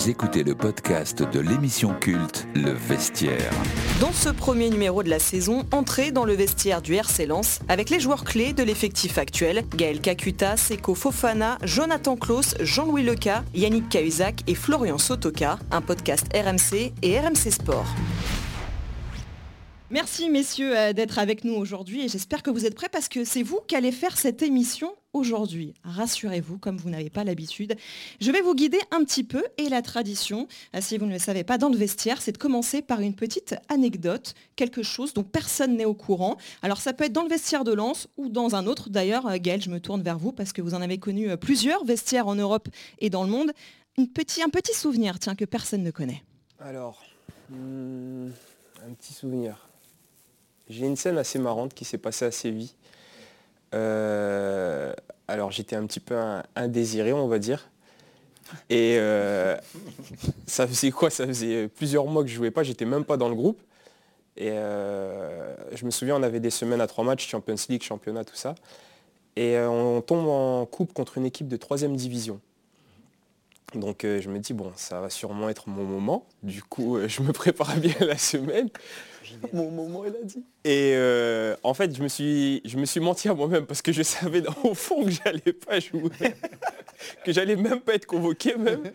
Vous écoutez le podcast de l'émission culte Le Vestiaire. Dans ce premier numéro de la saison, entrez dans le vestiaire du RC Lens avec les joueurs clés de l'effectif actuel, Gaël Kakuta, Seko Fofana, Jonathan Klaus, Jean-Louis Leca, Yannick Cahuzac et Florian Sotoka, un podcast RMC et RMC Sport. Merci messieurs euh, d'être avec nous aujourd'hui et j'espère que vous êtes prêts parce que c'est vous qui allez faire cette émission aujourd'hui. Rassurez-vous, comme vous n'avez pas l'habitude. Je vais vous guider un petit peu et la tradition, euh, si vous ne le savez pas, dans le vestiaire, c'est de commencer par une petite anecdote, quelque chose dont personne n'est au courant. Alors ça peut être dans le vestiaire de Lens ou dans un autre. D'ailleurs, euh, Gaël, je me tourne vers vous parce que vous en avez connu plusieurs vestiaires en Europe et dans le monde. Petit, un petit souvenir, tiens, que personne ne connaît. Alors, hmm, un petit souvenir. J'ai une scène assez marrante qui s'est passée à Séville. Euh, alors j'étais un petit peu indésiré, on va dire. Et euh, ça faisait quoi? Ça faisait plusieurs mois que je jouais pas, j'étais même pas dans le groupe. Et euh, je me souviens, on avait des semaines à trois matchs, Champions League, championnat, tout ça. Et on tombe en coupe contre une équipe de troisième division. Donc je me dis, bon, ça va sûrement être mon moment. Du coup, je me prépare bien la semaine. Mon moment, elle a dit. Et euh, en fait, je me, suis, je me suis menti à moi-même parce que je savais au fond que j'allais pas jouer, que j'allais même pas être convoqué même.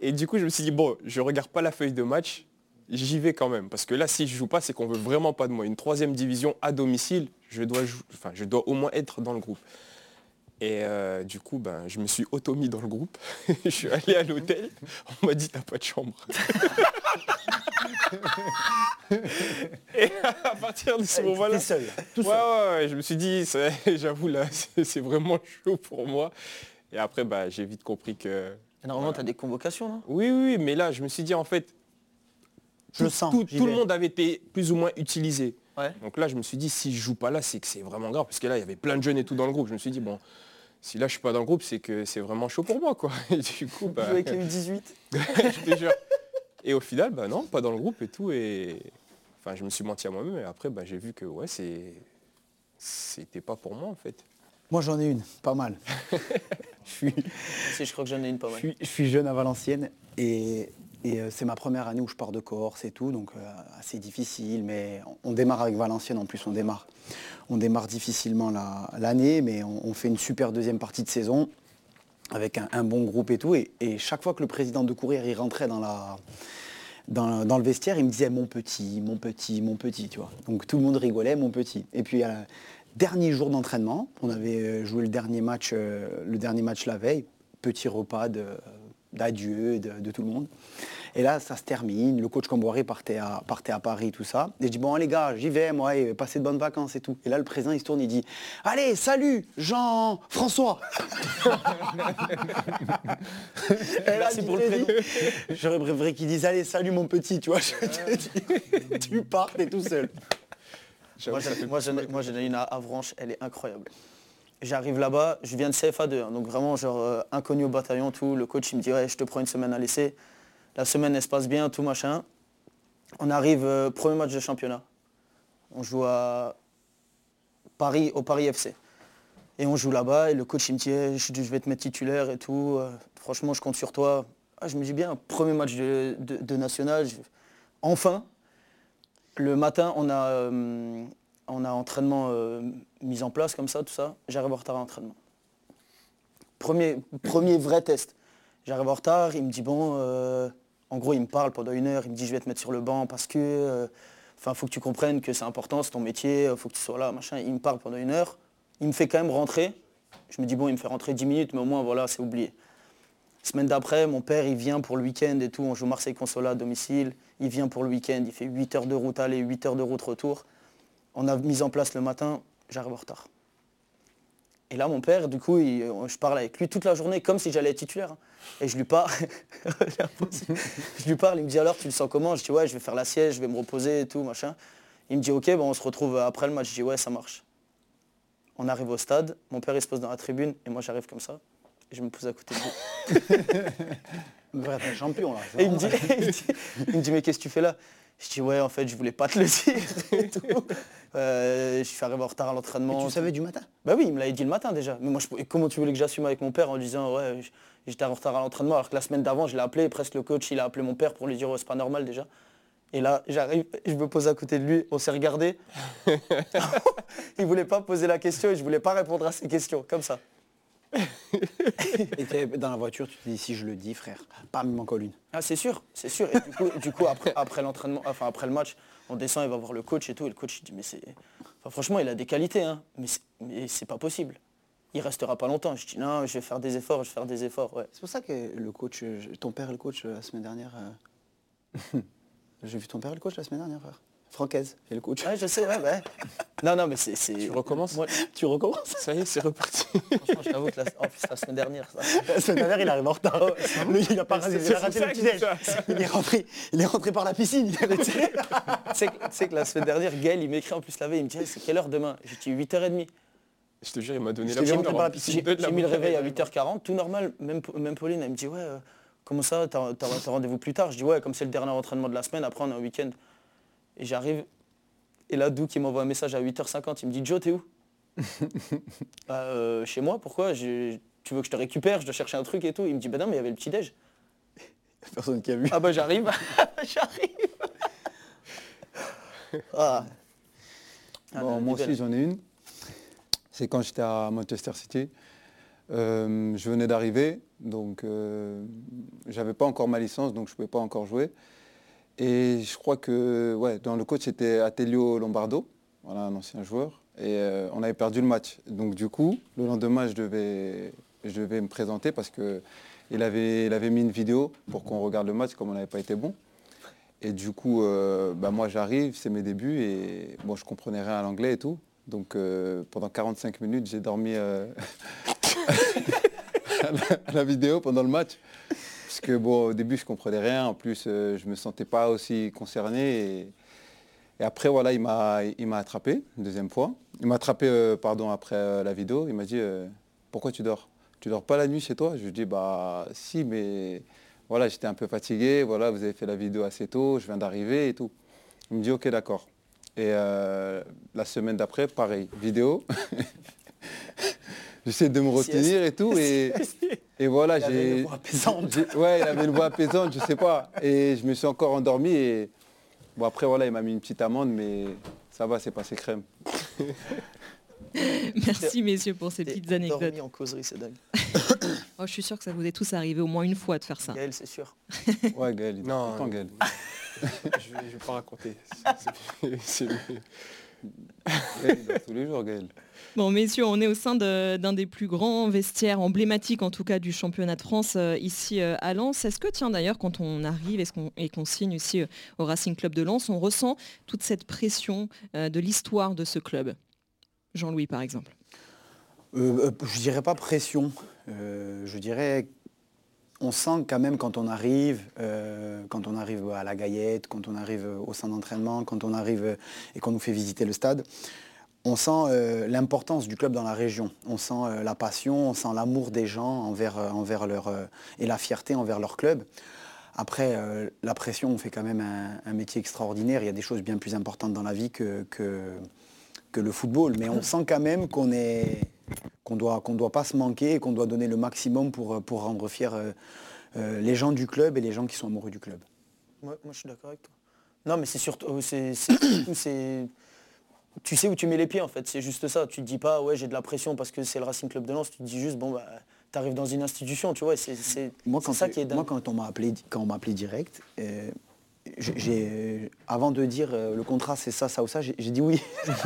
Et du coup, je me suis dit, bon, je regarde pas la feuille de match, j'y vais quand même. Parce que là, si je joue pas, c'est qu'on veut vraiment pas de moi. Une troisième division à domicile, je dois, enfin, je dois au moins être dans le groupe. Et euh, du coup, ben, je me suis auto-mis dans le groupe. je suis allé à l'hôtel. On m'a dit, t'as pas de chambre. et à partir de ce moment-là, seul, tout seul. je me suis dit, j'avoue là, c'est vraiment chaud pour moi. Et après, bah, j'ai vite compris que. Normalement, tu as des convocations, non? Oui, oui, mais là, je me suis dit, en fait, je tout, sens, tout, le monde avait été plus ou moins utilisé. Donc là, je me suis dit, si je joue pas là, c'est que c'est vraiment grave. Parce que là, il y avait plein de jeunes et tout dans le groupe. Je me suis dit, bon, si là, je suis pas dans le groupe, c'est que c'est vraiment chaud pour moi. Quoi. Et du coup, bah... avec les 18 je te jure. Et au final, bah non, pas dans le groupe et tout. Et enfin, je me suis menti à moi-même. Et après, bah, j'ai vu que ouais, c'est c'était pas pour moi en fait. Moi j'en ai une, pas mal. je, suis... Si, je crois que j'en ai une pas mal. Je suis, jeune à Valenciennes et, et euh, c'est ma première année où je pars de Corse et tout, donc euh, assez difficile, mais on, démarre avec Valenciennes en plus, on démarre. On démarre difficilement l'année, mais on, fait une super deuxième partie de saison avec un, bon groupe et tout. Et, chaque fois que le président de Courir il rentrait dans, la, dans, le vestiaire, il me disait mon petit, mon petit, mon petit, tu vois. Donc tout le monde rigolait, mon petit. Et puis, à dernier jour d'entraînement, on avait euh, joué le dernier match, euh, le dernier match la veille, petit repas d'adieu de tout le monde. Et là, ça se termine. Le coach Camboiré partait à, partait à Paris, tout ça. Et je dis, bon, les gars, j'y vais, moi, et passez de bonnes vacances et tout. Et là, le président, il se tourne, il dit, allez, salut, Jean-François. Merci pour le prénom. J'aurais préféré qu'il dise, allez, salut, mon petit, tu vois. tu pars, t'es tout seul. Moi, j'en ai une à Avranches, elle est incroyable. J'arrive là-bas, je viens de CFA2, hein, donc vraiment genre euh, inconnu au bataillon, tout. Le coach il me dit je te prends une semaine à laisser. La semaine, elle se passe bien, tout machin. On arrive, euh, premier match de championnat. On joue à Paris, au Paris FC. Et on joue là-bas, et le coach il me dit, eh, je, vais te mettre titulaire et tout. Euh, franchement, je compte sur toi. Ah, je me dis bien, premier match de, national. Enfin, le matin, on a, on a entraînement mis en place comme ça, tout ça. J'arrive en retard à l'entraînement. Premier, vrai test. J'arrive en retard, il me dit bon, en gros, il me parle pendant une heure, il me dit je vais te mettre sur le banc parce que, euh, enfin, faut que tu comprennes que c'est important, c'est ton métier, faut que tu sois là, machin. Il me parle pendant une heure, il me fait quand même rentrer. Je me dis bon, il me fait rentrer 10 minutes, mais au moins voilà, c'est oublié. Semaine d'après, mon père, il vient pour le week-end et tout. On joue Marseille Consola à domicile. Il vient pour le week-end. Il fait 8 heures de route aller, 8 heures de route retour. On a mis en place le matin. J'arrive en retard. Et là, mon père, du coup, euh, je parle avec lui toute la journée comme si j'allais être titulaire. Et je lui parle. je lui parle, il me dit alors, tu le sens comment? Je dis ouais, je vais faire la siège, je vais me reposer et tout, machin. Il me dit ok, bon, on se retrouve après le match. Je dis ouais, ça marche. On arrive au stade, mon père il se pose dans la tribune et moi j'arrive comme ça. Et je me pose à côté de lui. un champion là. Et il me, dit, il me dit mais qu'est-ce que tu fais là? Je dis ouais en fait je voulais pas te le dire euh, je suis arrivé en retard à l'entraînement. Tu savais du matin? Bah oui, il me l'avait dit le matin déjà. Mais moi je, comment tu voulais que j'assume avec mon père en disant ouais j'étais en retard à l'entraînement alors que la semaine d'avant je l'ai appelé, presque le coach il a appelé mon père pour lui dire c'est pas normal déjà. Et là, j'arrive, je me pose à côté de lui, on s'est regardé. il voulait pas poser la question et je voulais pas répondre à ses questions, comme ça. et dans la voiture, tu te dis si je le dis, frère, pas même encore une. Ah c'est sûr, c'est sûr. Et du coup, du coup après, après l'entraînement, enfin après le match, on descend, il va voir le coach et tout. Et le coach il dit mais c'est. franchement, il a des qualités, hein, mais c'est pas possible. Il restera pas longtemps. Je dis non, je vais faire des efforts, je vais faire des efforts. Ouais. C'est pour ça que le coach, ton père le coach la semaine dernière. Euh, j'ai vu ton père le coach la semaine dernière, frère. Francaise, et le coach. Ouais, je sais, ouais, ouais. Non, non, mais c'est. Tu recommences Tu recommences Ça y est, c'est reparti. Franchement, je t'avoue que la... En plus, la semaine dernière. Ça... La semaine dernière, il arrive en retard. Lui, il a pas raté, il a raté le petit il est, rentré, il est rentré par la piscine. tu sais que, que la semaine dernière, Gaël, il m'écrit en plus la veille, il me dit c'est quelle heure demain? J'ai dit 8h30. Je te jure, il m'a donné la J'ai mis le réveil à 8h40, tout normal. Même, même Pauline, elle me dit ouais. Euh, Comment ça, t'as as, rendez-vous plus tard? Je dis ouais, comme c'est le dernier entraînement de la semaine, après on est en week-end. Et j'arrive, et là, Dou qui m'envoie un message à 8h50, il me dit Joe, t'es où? Bah, euh, Chez moi, pourquoi? Tu veux que je te récupère Je dois chercher un truc et tout. Il me dit bah non, mais il y avait le petit-déj. Personne qui a vu. Ah bah j'arrive, j'arrive. Ah. ah moi aussi j'en ai une. C'est quand j'étais à Manchester City. Euh, je venais d'arriver, donc euh, j'avais pas encore ma licence, donc je ne pouvais pas encore jouer. Et je crois que ouais, dans le coach c'était Atelio Lombardo, voilà, un ancien joueur. Et euh, on avait perdu le match. Donc du coup, le lendemain, je devais, je devais me présenter parce qu'il avait, il avait mis une vidéo pour qu'on regarde le match comme on n'avait pas été bon. Et du coup, bah, moi j'arrive, c'est mes débuts et bon, je comprenais rien à l'anglais et tout. Donc pendant 45 minutes, j'ai dormi la, vidéo pendant le match. Parce que bon, au début, je comprenais rien. En plus, euh, je me sentais pas aussi concerné. Et, après, voilà, il m'a, attrapé une deuxième fois. Il m'a attrapé, euh, pardon, après euh, la vidéo. Il m'a dit, pourquoi tu dors? Tu dors pas la nuit chez toi? Je lui dis, bah si, mais voilà, j'étais un peu fatigué. Voilà, vous avez fait la vidéo assez tôt. Je viens d'arriver et tout. Il me dit, ok, d'accord. Et la semaine d'après, pareil, vidéo. j'essaie de me retenir et tout. Et, et voilà, j'ai. Il avait une voix apaisante. Ouais, il avait une voix apaisante, je sais pas. Et je me suis encore endormi. Et bon, après, voilà, il m'a mis une petite amende, mais ça va, c'est passé crème. Merci messieurs pour ces petites anecdotes. en causerie, c'est dingue. oh, je suis sûr que ça vous est tous arrivé au moins une fois de faire ça. Gaël, c'est sûr. ouais, Gaël, il non, Gaël. je ne vais, pas raconter. Tous les jours, Gaël. Bon, messieurs, on est au sein d'un des plus grands vestiaires emblématiques, en tout cas, du championnat de France euh, ici euh, à Lens. Est-ce que, tiens, d'ailleurs, quand on arrive et qu'on signe ici euh, au Racing Club de Lens, on ressent toute cette pression de l'histoire de ce club? Jean-Louis, par exemple. je dirais pas pression. je dirais on sent quand même quand on arrive, quand on arrive à la Gaillette, quand on arrive au centre d'entraînement, quand on arrive et qu'on nous fait visiter le stade, on sent euh, l'importance du club dans la région. On sent euh, la passion, on sent l'amour des gens euh, et la fierté envers leur club. Après, la pression, on fait quand même un, métier extraordinaire. Il y a des choses bien plus importantes dans la vie que, le football. Mais on sent quand même qu'on est qu'on doit, qu'on doit pas se manquer et qu'on doit donner le maximum pour, pour rendre fiers les gens du club et les gens qui sont amoureux du club. Moi, moi je suis d'accord avec toi. Non, mais c'est surtout, c'est, tu sais où tu mets les pieds en fait, c'est juste ça. Tu te dis pas ouais j'ai de la pression parce que c'est le Racing Club de Lens, tu te dis juste bon bah tu arrives dans une institution, tu vois, c'est ça qui est dingue. Moi quand on m'a appelé quand on m'a appelé direct, euh, j'ai avant de dire euh, le contrat c'est ça, ça ou ça, j'ai dit oui.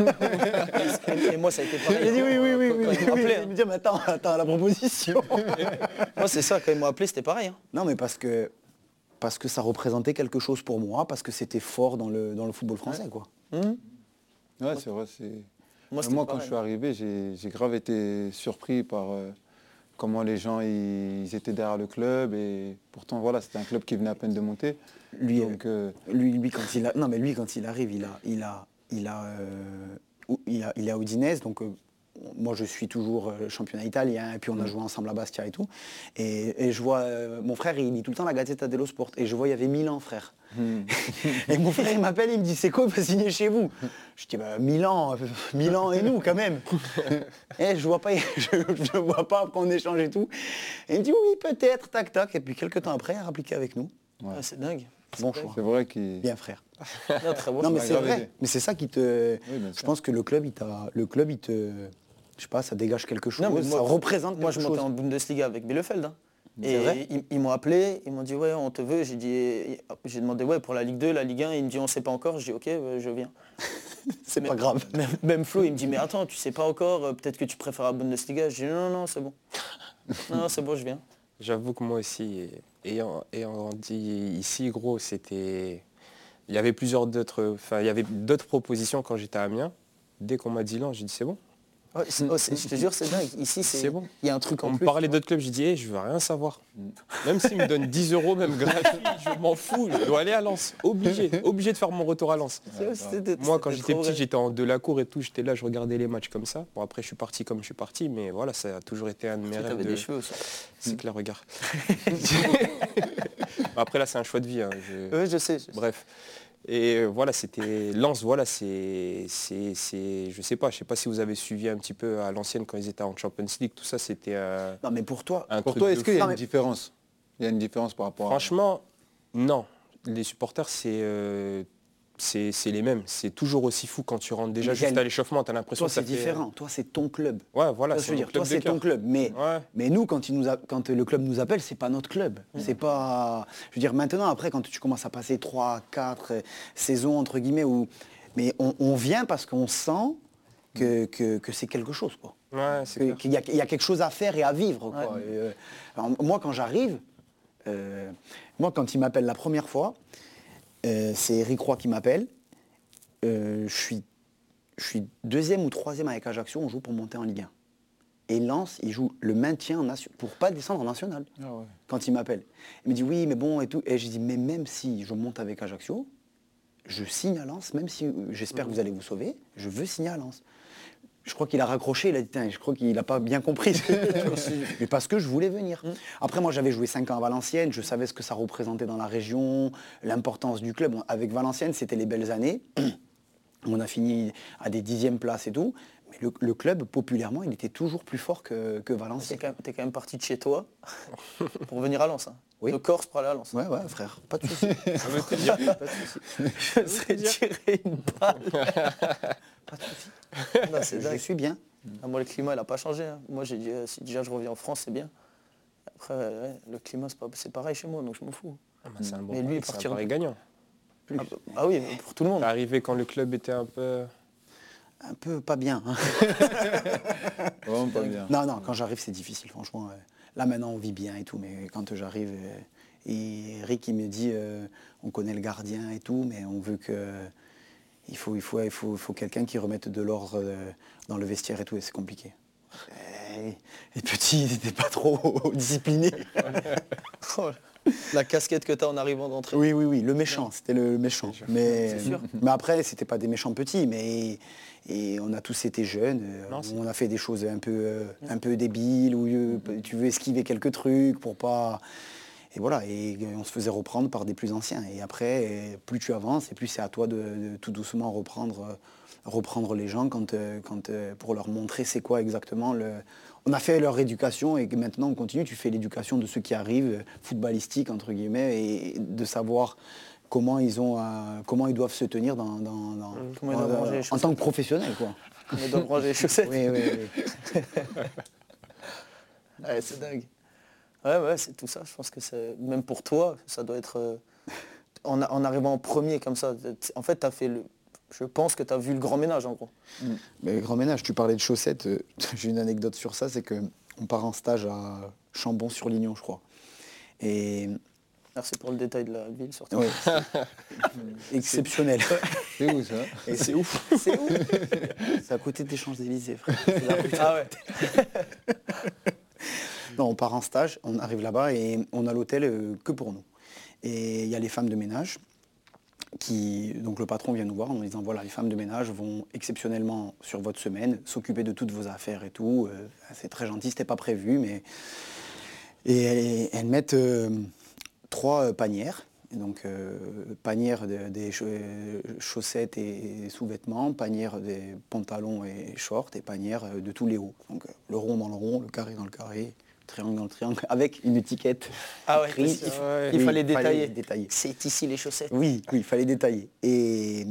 et, moi ça a été pareil. J'ai dit oui, oui, oui, oui. oui, me dire mais attends, attends la proposition. moi c'est ça, quand ils m'ont appelé c'était pareil. Hein. Non mais parce que parce que ça représentait quelque chose pour moi, parce que c'était fort dans le, dans le football français quoi. Ouais, c'est vrai. Moi, quand je suis arrivé, j'ai grave été surpris par euh, comment les gens ils, étaient derrière le club. Et pourtant, voilà, c'était un club qui venait à peine de monter. Lui, euh, lui, lui, quand il a, non, mais lui, quand il arrive, il a, il a, il a, il, a, il est à Udinese, donc moi je suis toujours le championnat italien, et puis on a mm. joué ensemble à Bastia et tout. Et, je vois, mon frère, il lit tout le temps la Gazzetta dello Sport, et je vois, il y avait Milan, frère. Mm. et mon frère, il m'appelle, il me dit, c'est quoi, va signer chez vous? Je dis, bah, Milan, Milan et nous, quand même. et je vois pas, je, vois pas qu'on échange et tout. Et il me dit, oui, peut-être, tac, tac. Et puis quelques temps après, il a appliqué avec nous. Ah, c'est dingue. Bon choix. C'est vrai qu'il... Bien frère. non, mais c'est vrai. Mais c'est ça qui te... je pense que le club, il t'a... Le club, il te... Je sais pas, ça dégage quelque chose. moi, ça représente Moi, je montais en Bundesliga avec Bielefeld. Hein. Et ils, m'ont appelé, ils m'ont dit ouais on te veut, j'ai dit j'ai demandé ouais pour la Ligue 2, la Ligue 1, il me dit on sait pas encore, je dis ok je viens. c'est pas grave. Même, Flo il me dit mais attends tu sais pas encore, euh, peut-être que tu préfères la Bundesliga, je dis non non, c'est bon. non, c'est bon je viens. J'avoue que moi aussi, ayant, ayant dit ici gros c'était. Il y avait plusieurs d'autres. Enfin il y avait d'autres propositions quand j'étais à Amiens. Dès qu'on m'a dit non, j'ai dit c'est bon. Oh, je te jure, c'est dingue. Ici, c'est bon. Il y a un truc en On me parlait d'autres clubs, je dis, hey, je veux rien savoir. Même s'ils me donnent 10 euros, même gratuit, je m'en fous. Je dois aller à Lens. Obligé. Obligé de faire mon retour à Lens. Moi, quand j'étais petit, j'étais en de la cour et tout. J'étais là, je regardais les matchs comme ça. Bon, après, je suis parti comme je suis parti. Mais voilà, ça a toujours été un de mes rêves. De... des cheveux aussi. C'est clair, regarde. après, là, c'est un choix de vie. Hein. Oui, je sais. Bref. Et euh, voilà, c'était Lens, voilà, c'est, c'est, je sais pas, je sais pas si vous avez suivi un petit peu à l'ancienne quand ils étaient en Champions League, tout ça, c'était. non, mais pour toi, pour toi, est-ce qu'il y a une différence? Il y a une différence par rapport. Franchement, non. Les supporters, c'est euh, c'est les mêmes. C'est toujours aussi fou quand tu rentres déjà juste à l'échauffement, tu as l'impression que c'est différent. Toi, c'est ton club. Ouais, voilà. dire, toi, c'est ton club. Mais, mais nous, quand, il nous quand le club nous appelle, c'est pas notre club. C'est pas. Je veux dire, maintenant, après, quand tu commences à passer 3, 4 saisons, entre guillemets, où. Mais on, vient parce qu'on sent que, que, c'est quelque chose. Quoi. Qu'il y, a quelque chose à faire et à vivre. Euh, moi, quand j'arrive, euh, moi, quand il m'appelle la première fois, euh, c'est Eric Roy qui m'appelle. Euh, je, suis, je suis deuxième ou troisième avec Ajaccio, on joue pour monter en Ligue 1. Et Lens, il joue le maintien en pour pas descendre en national. Ah quand il m'appelle. Il me dit oui, mais bon et tout. Et je dis mais même si je monte avec Ajaccio, je signe à Lens, même si j'espère que vous allez vous sauver, je veux signer à Lens je crois qu'il a raccroché, il a dit, je crois qu'il n'a pas bien compris. Mais parce que je voulais venir. Mm. Après, moi, j'avais joué 5 ans à Valenciennes, je savais ce que ça représentait dans la région, l'importance du club. Avec Valenciennes, c'était les belles années. On a fini à des dixièmes places et tout. Mais le, club, populairement, il était toujours plus fort que, que Valenciennes. Tu es, quand même parti de chez toi pour venir à Lens. Hein. Oui. De Corse aller à Lens. Ouais, ouais, frère. Pas de soucis. Je serais tiré une balle. pas de soucis. Je suis bien. Ah, moi, le climat, il n'a pas changé. Hein. Moi, j'ai dit, euh, si déjà je reviens en France, c'est bien. Après, le climat, c'est pareil chez moi, donc je m'en fous. Ah, bah, c'est un bon mais lui, partir un gagnant. Ah, bah, ah, oui, pour tout le monde. Arrivé quand le club était un peu... Un peu pas bien. Hein. pas bien. Non, non, quand j'arrive, c'est difficile, franchement. Là, maintenant, on vit bien et tout, mais quand j'arrive... Euh, et Eric, il me dit, euh, on connaît le gardien et tout, mais on veut que il faut, il faut, il faut, faut quelqu'un qui remette de l'ordre euh, dans le vestiaire et tout, et c'est compliqué. Et, petit, il n'était pas trop discipliné. La casquette que tu as en arrivant d'entrée. Oui, oui, oui, le méchant, c'était le méchant. Mais, mais après, c'était pas des méchants petits, mais et on a tous été jeunes, euh, on a fait des choses un peu, euh, un peu débiles, où tu veux esquiver quelques trucs pour pas et voilà, et on se faisait reprendre par des plus anciens. Et après, plus tu avances, et plus c'est à toi de, tout doucement reprendre, euh, reprendre les gens quand, euh, quand, euh, pour leur montrer c'est quoi exactement le... On a fait leur éducation et maintenant on continue, tu fais l'éducation de ceux qui arrivent, footballistique entre guillemets, et de savoir comment ils, ont, comment ils doivent se tenir dans, en tant que professionnel. Quoi. Comment ils doivent ranger les chaussettes. oui, oui, oui. c'est dingue. Ouais, ouais, c'est tout ça. Je pense que c'est même pour toi, ça doit être euh, en, arrivant en premier comme ça. En fait, tu as fait le. Je pense que tu as vu le grand ménage en gros. Mm. Mais le grand ménage, tu parlais de chaussettes. Euh, j'ai une anecdote sur ça, c'est que on part en stage à Chambon-sur-Lignon, je crois. Et Merci pour le détail de la ville, surtout. Exceptionnel. C'est où ça C'est ouf. C'est où C'est à côté des Champs-Élysées, frère. Ah ouais. Non, on part en stage, on arrive là-bas et on a l'hôtel euh, que pour nous. Et il y a les femmes de ménage. Donc le patron vient nous voir en disant voilà les femmes de ménage vont exceptionnellement sur votre semaine s'occuper de toutes vos affaires et tout. Euh, c'est très gentil, c'était pas prévu, mais et elles, mettent euh, trois panières. donc panière des chaussettes et sous-vêtements, panière des pantalons et shorts et panière de tous les hauts. Donc le rond dans le rond, le carré dans le carré, triangle dans le triangle, avec une étiquette. Ah ouais, il, fallait détailler. C'est ici les chaussettes. Oui, oui, il fallait détailler. Et,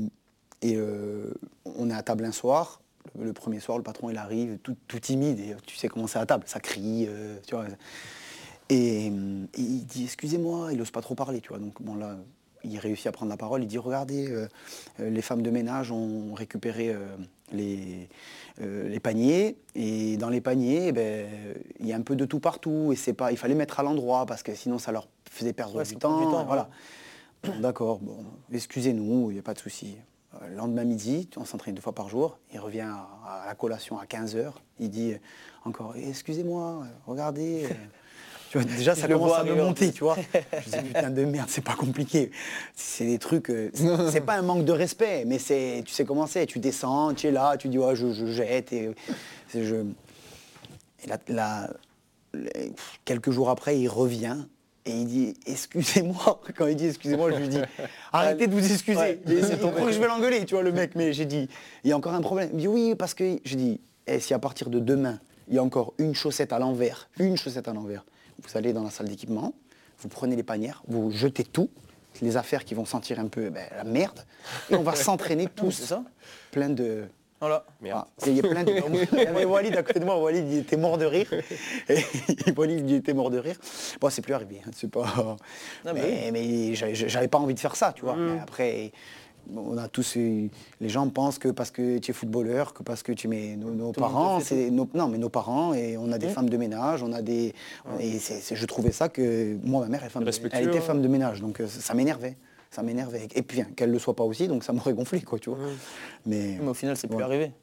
et euh, on est à table un soir. Le, premier soir, le patron il arrive tout, timide et tu sais comment c'est à table, ça crie, euh, tu vois. Et, il dit excusez-moi, il n'ose pas trop parler, tu vois. Donc bon là, il réussit à prendre la parole. Il dit regardez, euh, les femmes de ménage ont récupéré les, euh, les paniers. Et dans les paniers, eh ben, il y a un peu de tout partout. Et c'est pas, il fallait mettre à l'endroit parce que sinon ça leur faisait perdre du, temps, Voilà. D'accord, bon, excusez-nous, il n'y a pas de souci. Euh, le lendemain midi, on s'entraîne deux fois par jour. Il revient à, la collation à 15h. Il dit encore, excusez-moi, regardez. Déjà, ça commence à me monter, tu vois. Je dis, putain de merde, c'est pas compliqué. C'est des trucs, euh, c'est pas un manque de respect, mais c'est, tu sais comment c'est. Tu descends, tu es là, tu dis, ouais, je, jette. Et, je... là, quelques jours après, il revient et il dit excusez-moi. Quand il dit excusez-moi, je lui dis arrêtez de vous excuser. C'est ton que je vais l'engueuler, tu vois le mec. Mais j'ai dit il y a encore un problème. Il dit oui parce que je dis eh, si à partir de demain il y a encore une chaussette à l'envers, une chaussette à l'envers, vous allez dans la salle d'équipement, vous prenez les panières, vous jetez tout, les affaires qui vont sentir un peu ben, la merde, et on va s'entraîner tous, ça plein de... Voilà. Merde. il y a plein de... il y avait Walid à côté de moi, Walid il était mort de rire. Et Walid il était mort de rire. Bon, c'est plus arrivé, hein, c'est pas... mais, mais j'avais pas envie de faire ça, tu vois. Mm. après, on a tous les gens pensent que parce que tu es footballeur, que parce que tu mets nos, parents, c'est non mais nos parents et on a des femmes de ménage, on a des et je trouvais ça que moi ma mère elle, femme elle était femme de ménage donc euh, ça m'énervait. Ça m'énervait. Et puis qu'elle le soit pas aussi, donc ça m'aurait gonflé, quoi, tu vois. Mais, au final, c'est plus arrivé.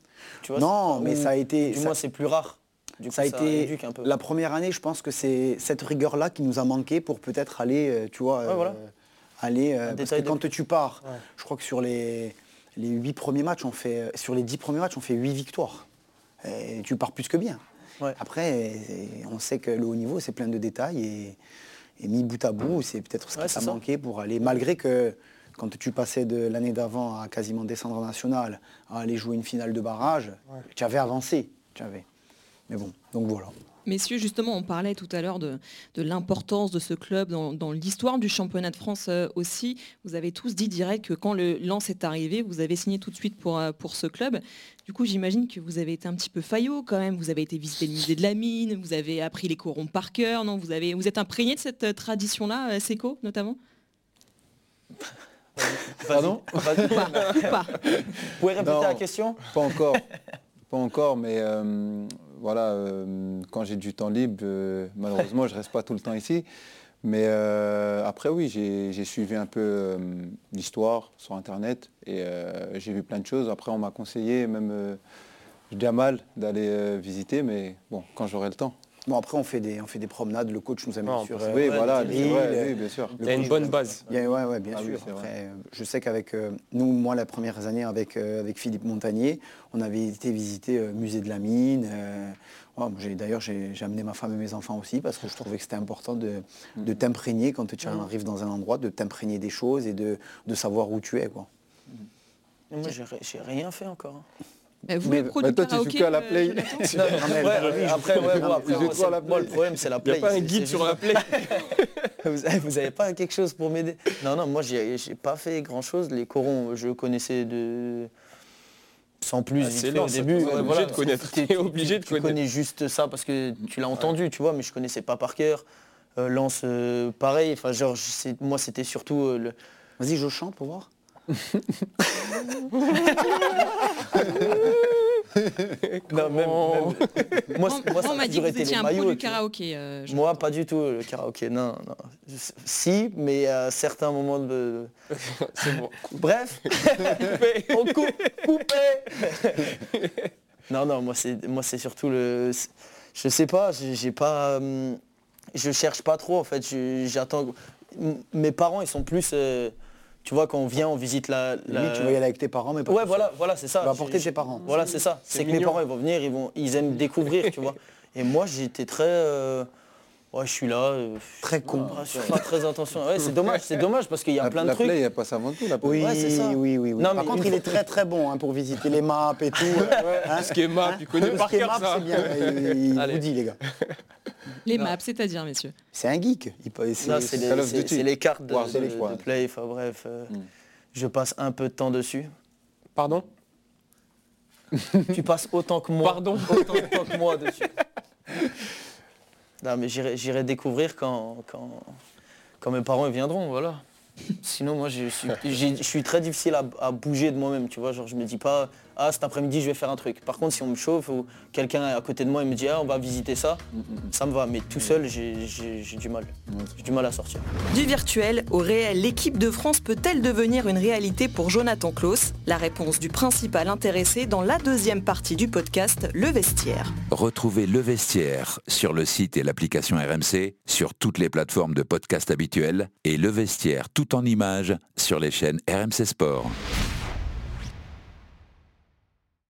Tu vois, non, mais ça a été. Du moins, c'est plus rare. Du ça a été la première année, je pense que c'est cette rigueur-là qui nous a manqué pour peut-être aller, euh, tu vois. voilà. Euh, aller. Euh, parce que quand tu pars, je crois que sur les, les 8 premiers matchs, on fait, sur les 10 premiers matchs, on fait 8 victoires. Et tu pars plus que bien. Après, on sait que le haut niveau, c'est plein de détails. Et, mis bout à bout, c'est peut-être ce qui t'a manqué pour aller. Malgré que quand tu passais de l'année d'avant à quasiment descendre en national, à aller jouer une finale de barrage, tu avais avancé. Tu avais. Mais bon, donc voilà. Messieurs, justement, on parlait tout à l'heure de, l'importance de ce club dans, l'histoire du championnat de France euh, aussi. Vous avez tous dit direct que quand le lance est arrivé, vous avez signé tout de suite pour, euh, pour ce club. Du coup, j'imagine que vous avez été un petit peu faillot quand même. Vous avez été visiter le musée de la mine, vous avez appris les corons par cœur, non? Vous, avez, vous êtes imprégné de cette euh, tradition-là, Seco notamment? Pardon? Pas, Vous pouvez répéter la question? Pas encore. Pas encore, mais voilà, euh, quand j'ai du temps libre, euh, malheureusement, je ne reste pas tout le temps ici. Mais euh, après, oui, j'ai suivi un peu l'histoire sur Internet et j'ai vu plein de choses. Après, on m'a conseillé, même mal d'aller visiter, mais bon, quand j'aurai le temps. Bon, après, on fait des, on fait des promenades. Le coach nous amène sur. oui, voilà, oui, bien sûr. Il y a une bonne base. Oui, ouais, bien ah sûr. après, je sais qu'avec nous, moi, la première année avec, avec Philippe Montagnier, on avait été visiter le musée de la mine. D'ailleurs, j'ai amené ma femme et mes enfants aussi parce que je trouvais que c'était important de, de t'imprégner quand tu arrives dans un endroit, de t'imprégner des choses et de, de, savoir où tu es. Quoi. Moi, j'ai rien fait encore. Euh, vous mais, mais toi, tu joues qu'à la euh, play. après, ouais, bon, après moi, le problème, c'est la play. Il n'y a pas un guide sur la play. vous n'avez pas quelque chose pour m'aider? Non, non, moi, j'ai pas fait grand-chose. Les corons, je connaissais de sans plus ah, au début. Tu obligé de connaître. Tu, obligé de tu connais juste ça parce que tu l'as entendu, tu vois, mais je connaissais pas par cœur. Euh, Lance, pareil. Enfin, genre, moi, c'était surtout le. Vas-y, je chante pour voir. Non, même, Moi, moi, on m'a dit que vous étiez un pro du karaoké. Euh, moi, pas du tout le karaoké. Non, non. Si, mais à certains moments de. C'est bon. Bref, on coupe, coupé. non, non, moi c'est moi c'est surtout le. Je sais pas, j'ai pas. Hum, je cherche pas trop en fait. J'attends. Mes parents, ils sont plus. Euh, Tu vois, quand on vient, on visite la... Limite, tu vas y aller avec tes parents, mais pas Ouais, voilà, voilà, c'est ça. Tu vas apporter tes parents. Voilà, c'est ça. C'est que mes parents, ils vont venir, ils, vont, ils aiment découvrir, tu vois. Et moi, j'étais très... euh, Ouais, je suis là. euh, Très con. je fais pas très attention. Ouais, c'est dommage, c'est dommage parce qu'il y a La, plein de la trucs. play, il n'y a pas ça avant tout. La play. Oui, Ouais, c'est ça. oui, oui, oui. Non, Par mais contre, il est très très bon hein, pour visiter les maps et tout. Hein Ce qui est map, tu connais par cœur ça. c'est bien. Il, il vous dit, les gars. Les maps, c'est-à-dire, messieurs. C'est un geek. Il peut, Non, c'est c'est- les, cartes de, de- play. Enfin bref, euh, Mm. je passe un peu de temps dessus. Pardon? Tu passes autant que moi. Pardon? Autant, autant que moi dessus. Non, mais j'irai découvrir quand, quand, quand mes parents ils viendront, voilà. Sinon, moi, je suis, j'ai- je suis très difficile à, à bouger de moi-même, tu vois. Genre, je me dis pas, ah, cet après-midi, je vais faire un truc. Par contre, si on me chauffe ou quelqu'un est à côté de moi et me dit, ah, on va visiter ça, ça me va. Mais tout seul, j'ai j'ai- j'ai du mal. J'ai du mal à sortir. Du virtuel au réel, l'équipe de France peut-elle devenir une réalité pour Jonathan Klaus La réponse du principal intéressé dans la deuxième partie du podcast Le Vestiaire. Retrouvez Le Vestiaire sur le site et l'application RMC, sur toutes les plateformes de podcast habituelles et Le Vestiaire tout en images sur les chaînes RMC Sport.